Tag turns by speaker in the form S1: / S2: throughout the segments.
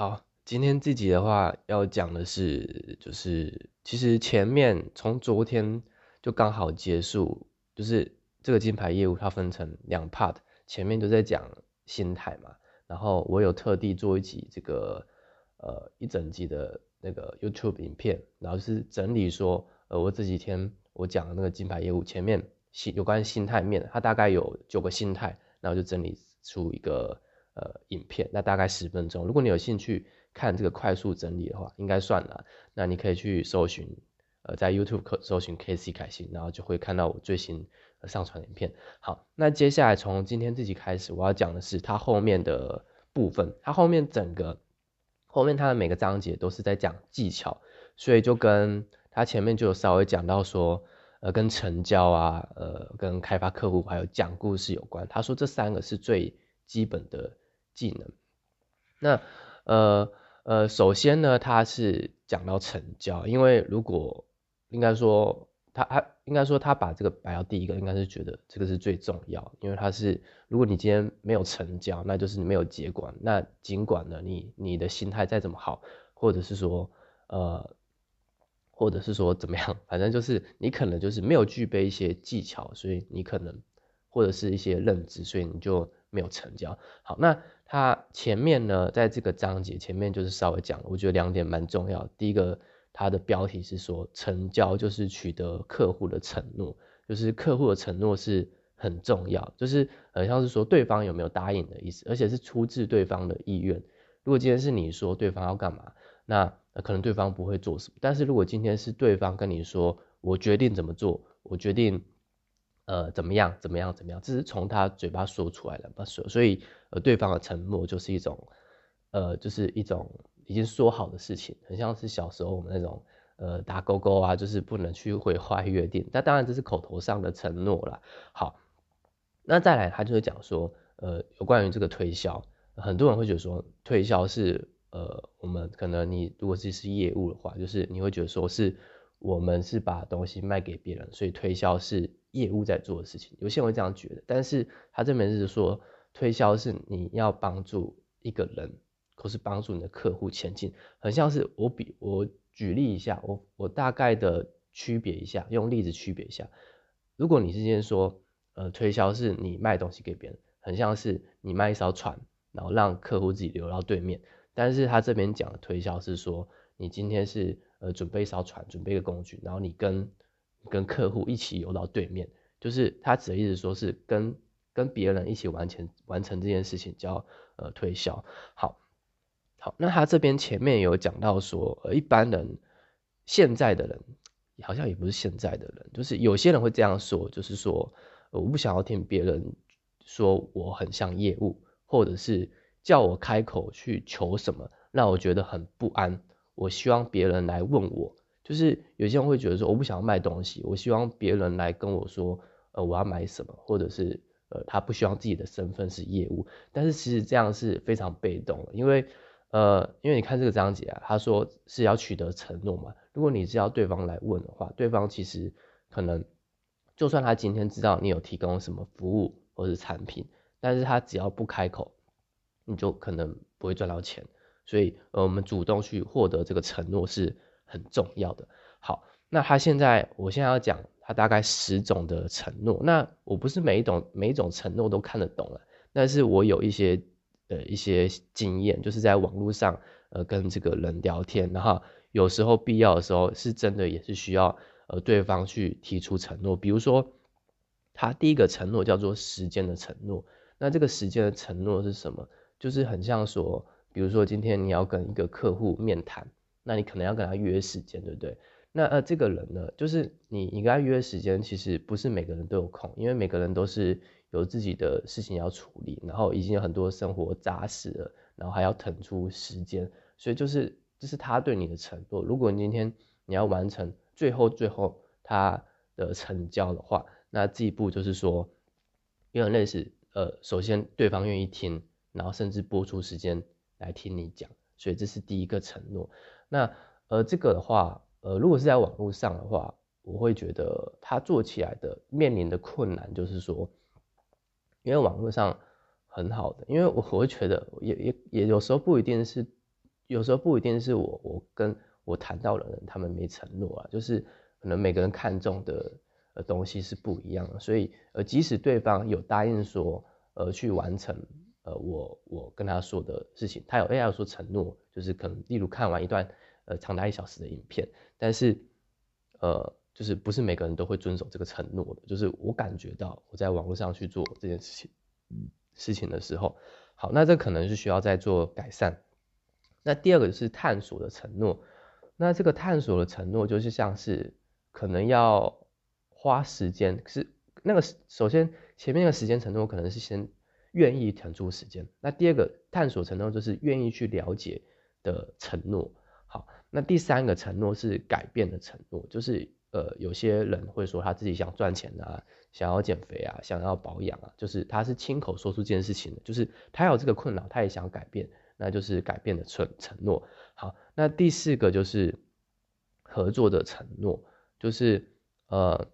S1: 好，今天这集的话要讲的是，就是其实前面从昨天就刚好结束，就是这个金牌业务它分成两 part，前面都在讲心态嘛，然后我有特地做一集这个呃一整集的那个 YouTube 影片，然后是整理说，呃我这几天我讲的那个金牌业务前面心有关心态面，它大概有九个心态，然后就整理出一个。呃，影片那大概十分钟。如果你有兴趣看这个快速整理的话，应该算了。那你可以去搜寻，呃，在 YouTube 可搜寻 K C 凯欣，然后就会看到我最新上传影片。好，那接下来从今天这集开始，我要讲的是它后面的部分。它后面整个后面它的每个章节都是在讲技巧，所以就跟它前面就有稍微讲到说，呃，跟成交啊，呃，跟开发客户还有讲故事有关。他说这三个是最基本的。技能，那呃呃，首先呢，他是讲到成交，因为如果应该说他他应该说他把这个摆到第一个，应该是觉得这个是最重要，因为他是如果你今天没有成交，那就是你没有结果，那尽管呢你你的心态再怎么好，或者是说呃或者是说怎么样，反正就是你可能就是没有具备一些技巧，所以你可能或者是一些认知，所以你就没有成交。好，那。它前面呢，在这个章节前面就是稍微讲了，我觉得两点蛮重要。第一个，它的标题是说成交就是取得客户的承诺，就是客户的承诺是很重要，就是呃像是说对方有没有答应的意思，而且是出自对方的意愿。如果今天是你说对方要干嘛，那可能对方不会做什么。但是如果今天是对方跟你说，我决定怎么做，我决定。呃，怎么样？怎么样？怎么样？这是从他嘴巴说出来的嘛？所以，呃，对方的承诺就是一种，呃，就是一种已经说好的事情，很像是小时候我们那种，呃，打勾勾啊，就是不能去毁坏约定。那当然这是口头上的承诺啦。好，那再来，他就会讲说，呃，有关于这个推销，很多人会觉得说，推销是，呃，我们可能你如果是是业务的话，就是你会觉得说是我们是把东西卖给别人，所以推销是。业务在做的事情，有些人会这样觉得，但是他这边是说推销是你要帮助一个人，或是帮助你的客户前进，很像是我比我举例一下，我我大概的区别一下，用例子区别一下。如果你是先说，呃，推销是你卖东西给别人，很像是你卖一艘船，然后让客户自己流到对面，但是他这边讲的推销是说，你今天是呃准备一艘船，准备一个工具，然后你跟跟客户一起游到对面，就是他指的意思，说是跟跟别人一起完成完成这件事情，叫呃推销。好，好，那他这边前面有讲到说，呃，一般人现在的人好像也不是现在的人，就是有些人会这样说，就是说我不想要听别人说我很像业务，或者是叫我开口去求什么，让我觉得很不安。我希望别人来问我。就是有些人会觉得说，我不想要卖东西，我希望别人来跟我说，呃，我要买什么，或者是呃，他不希望自己的身份是业务。但是其实这样是非常被动的，因为呃，因为你看这个章节啊，他说是要取得承诺嘛。如果你是要对方来问的话，对方其实可能就算他今天知道你有提供什么服务或者产品，但是他只要不开口，你就可能不会赚到钱。所以呃，我们主动去获得这个承诺是。很重要的。好，那他现在，我现在要讲他大概十种的承诺。那我不是每一种每一种承诺都看得懂了，但是我有一些呃一些经验，就是在网络上呃跟这个人聊天，然后有时候必要的时候是真的也是需要呃对方去提出承诺。比如说，他第一个承诺叫做时间的承诺。那这个时间的承诺是什么？就是很像说，比如说今天你要跟一个客户面谈。那你可能要跟他约时间，对不对？那呃，这个人呢，就是你你跟他约时间，其实不是每个人都有空，因为每个人都是有自己的事情要处理，然后已经有很多生活杂事了，然后还要腾出时间，所以就是这是他对你的承诺。如果你今天你要完成最后最后他的成交的话，那这一步就是说，有点类似呃，首先对方愿意听，然后甚至播出时间来听你讲，所以这是第一个承诺。那呃，这个的话，呃，如果是在网络上的话，我会觉得他做起来的面临的困难就是说，因为网络上很好的，因为我我会觉得也也也有时候不一定是有时候不一定是我我跟我谈到的人他们没承诺啊，就是可能每个人看重的呃东西是不一样的，所以呃即使对方有答应说呃去完成呃我我跟他说的事情，他有 AI 说承诺，就是可能例如看完一段呃长达一小时的影片，但是呃就是不是每个人都会遵守这个承诺的，就是我感觉到我在网络上去做这件事情事情的时候，好，那这可能是需要再做改善。那第二个是探索的承诺，那这个探索的承诺就是像是可能要花时间，是那个首先前面的时间承诺可能是先愿意腾出时间，那第二个探索承诺就是愿意去了解的承诺。好，那第三个承诺是改变的承诺，就是呃有些人会说他自己想赚钱啊，想要减肥啊，想要保养啊，就是他是亲口说出这件事情的，就是他有这个困扰，他也想改变。那就是改变的承承诺。好，那第四个就是合作的承诺，就是呃，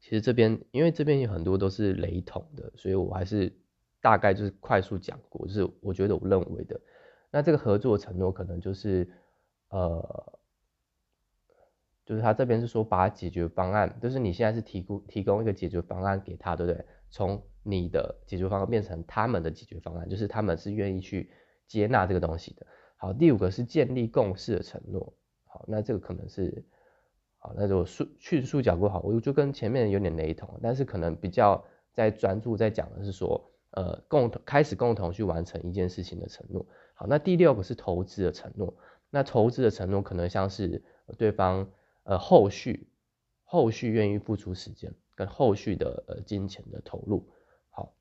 S1: 其实这边因为这边有很多都是雷同的，所以我还是大概就是快速讲过，就是我觉得我认为的。那这个合作承诺可能就是呃，就是他这边是说把解决方案，就是你现在是提供提供一个解决方案给他，对不对？从你的解决方案变成他们的解决方案，就是他们是愿意去。接纳这个东西的，好，第五个是建立共识的承诺，好，那这个可能是，好，那就速迅速讲过好，我就跟前面有点雷同，但是可能比较在专注在讲的是说，呃，共同开始共同去完成一件事情的承诺，好，那第六个是投资的承诺，那投资的承诺可能像是对方呃后续后续愿意付出时间跟后续的呃金钱的投入，好，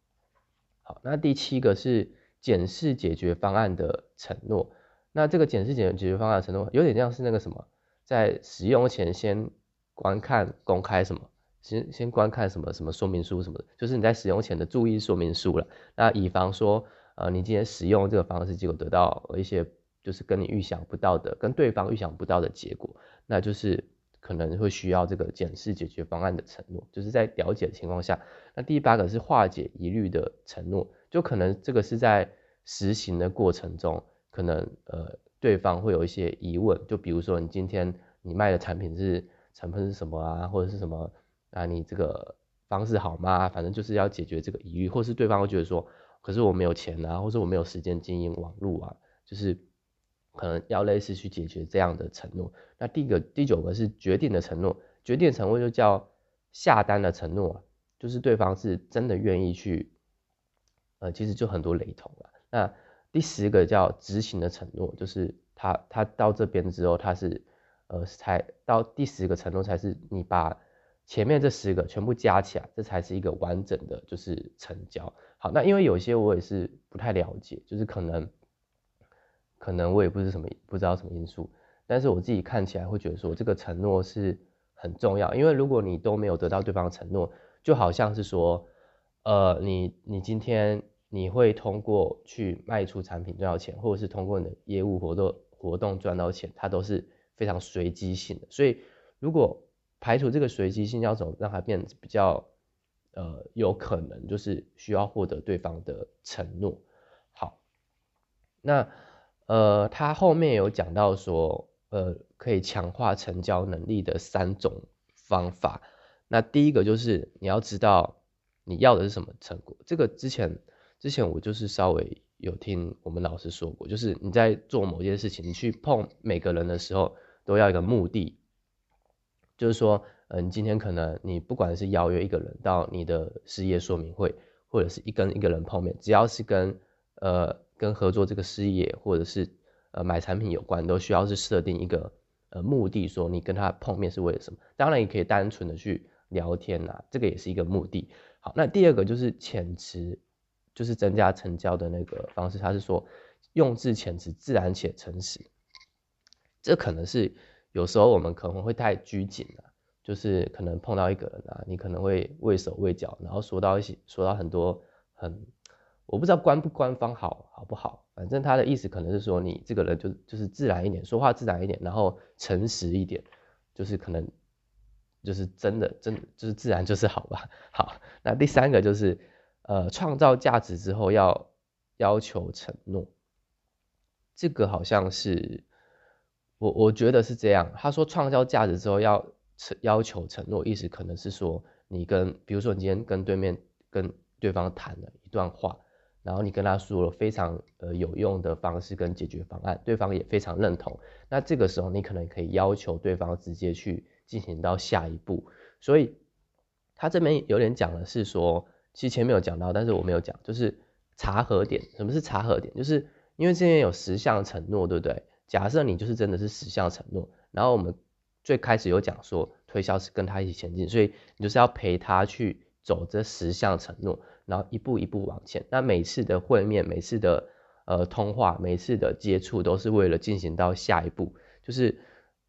S1: 好，那第七个是。检视解决方案的承诺，那这个检视解解决方案的承诺有点像是那个什么，在使用前先观看公开什么，先先观看什么什么说明书什么的，就是你在使用前的注意说明书了。那以防说，呃，你今天使用这个方式，结果得到一些就是跟你预想不到的，跟对方预想不到的结果，那就是可能会需要这个检视解决方案的承诺，就是在了解的情况下。那第八个是化解疑虑的承诺。就可能这个是在实行的过程中，可能呃对方会有一些疑问，就比如说你今天你卖的产品是成分是什么啊，或者是什么啊，你这个方式好吗？反正就是要解决这个疑虑，或是对方会觉得说，可是我没有钱啊，或是我没有时间经营网络啊，就是可能要类似去解决这样的承诺。那第一个第九个是决定的承诺，决定承诺就叫下单的承诺，就是对方是真的愿意去。呃，其实就很多雷同了。那第十个叫执行的承诺，就是他他到这边之后，他是呃才到第十个承诺才是你把前面这十个全部加起来，这才是一个完整的，就是成交。好，那因为有些我也是不太了解，就是可能可能我也不是什么不知道什么因素，但是我自己看起来会觉得说这个承诺是很重要，因为如果你都没有得到对方的承诺，就好像是说。呃，你你今天你会通过去卖出产品赚到钱，或者是通过你的业务活动活动赚到钱，它都是非常随机性的。所以如果排除这个随机性，要怎么让它变得比较呃有可能，就是需要获得对方的承诺。好，那呃他后面有讲到说，呃可以强化成交能力的三种方法。那第一个就是你要知道。你要的是什么成果？这个之前之前我就是稍微有听我们老师说过，就是你在做某件事情，你去碰每个人的时候，都要一个目的，就是说，嗯，今天可能你不管是邀约一个人到你的事业说明会，或者是一跟一个人碰面，只要是跟呃跟合作这个事业或者是呃买产品有关，都需要是设定一个呃目的，说你跟他碰面是为了什么？当然也可以单纯的去聊天呐，这个也是一个目的。好那第二个就是潜词，就是增加成交的那个方式。他是说用字遣词自然且诚实，这可能是有时候我们可能会太拘谨了，就是可能碰到一个人啊，你可能会畏手畏脚，然后说到一些说到很多很我不知道官不官方好好不好，反正他的意思可能是说你这个人就就是自然一点，说话自然一点，然后诚实一点，就是可能。就是真的，真的就是自然就是好吧。好，那第三个就是，呃，创造价值之后要要求承诺。这个好像是我我觉得是这样。他说创造价值之后要承要求承诺，意思可能是说你跟比如说你今天跟对面跟对方谈了一段话，然后你跟他说了非常呃有用的方式跟解决方案，对方也非常认同。那这个时候你可能可以要求对方直接去进行到下一步。所以他这边有点讲的是说，其实前面有讲到，但是我没有讲，就是查核点。什么是查核点？就是因为这边有十项承诺，对不对？假设你就是真的是十项承诺，然后我们最开始有讲说推销是跟他一起前进，所以你就是要陪他去走这十项承诺，然后一步一步往前。那每次的会面，每次的呃通话，每次的接触，都是为了进行到下一步。就是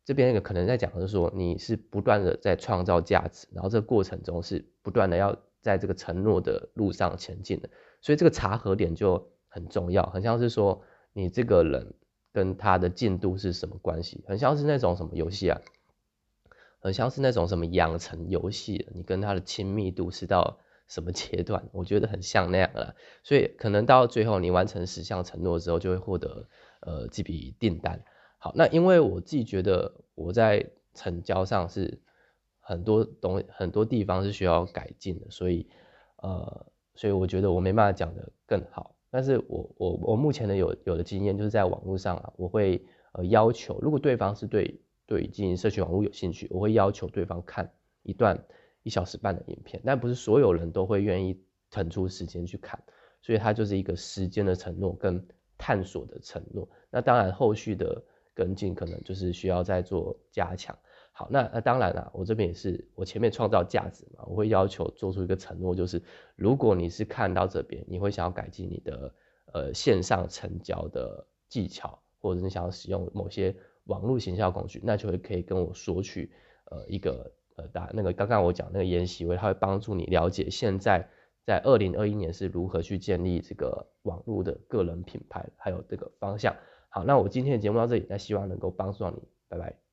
S1: 这边可能在讲的是说，你是不断的在创造价值，然后这个过程中是不断的要在这个承诺的路上前进的。所以这个查核点就很重要，很像是说你这个人。跟他的进度是什么关系？很像是那种什么游戏啊，很像是那种什么养成游戏，你跟他的亲密度是到什么阶段？我觉得很像那样了。所以可能到最后你完成十项承诺之后，就会获得呃这笔订单。好，那因为我自己觉得我在成交上是很多东很多地方是需要改进的，所以呃，所以我觉得我没办法讲的更好。但是我我我目前的有有的经验就是在网络上啊，我会呃要求，如果对方是对对经营社群网络有兴趣，我会要求对方看一段一小时半的影片，但不是所有人都会愿意腾出时间去看，所以它就是一个时间的承诺跟探索的承诺。那当然后续的跟进可能就是需要再做加强。好，那那当然了，我这边也是，我前面创造价值嘛，我会要求做出一个承诺，就是如果你是看到这边，你会想要改进你的呃线上成交的技巧，或者你想要使用某些网络行销工具，那就会可以跟我索取呃一个呃大那个刚刚我讲那个研习会，它会帮助你了解现在在二零二一年是如何去建立这个网络的个人品牌，还有这个方向。好，那我今天的节目到这里，那希望能够帮助到你，拜拜。